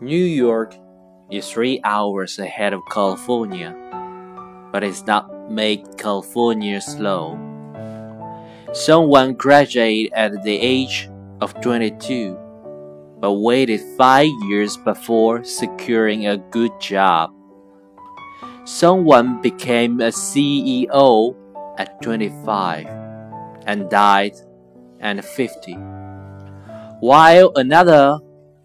New York is three hours ahead of California, but it's not make California slow. Someone graduated at the age of 22, but waited five years before securing a good job. Someone became a CEO at 25 and died at 50, while another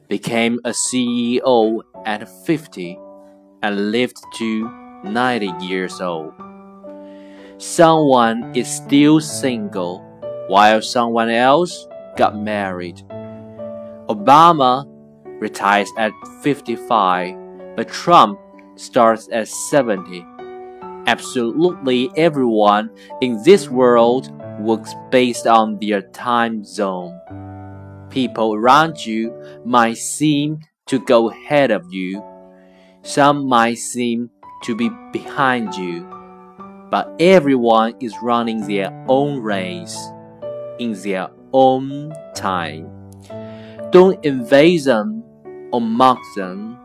became a CEO at 50 and lived to 90 years old. Someone is still single while someone else got married. Obama retires at 55, but Trump starts at 70. Absolutely everyone in this world works based on their time zone. People around you might seem to go ahead of you. Some might seem to be behind you. But everyone is running their own race in their own time. Don't invade them or mock them.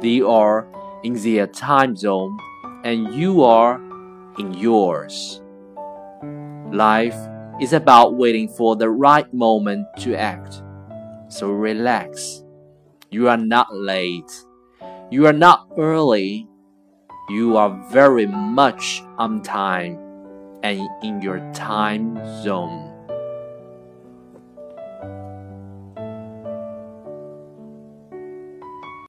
They are in their time zone and you are in yours. Life is about waiting for the right moment to act. So relax. You are not late. You are not early. You are very much on time and in your time zone.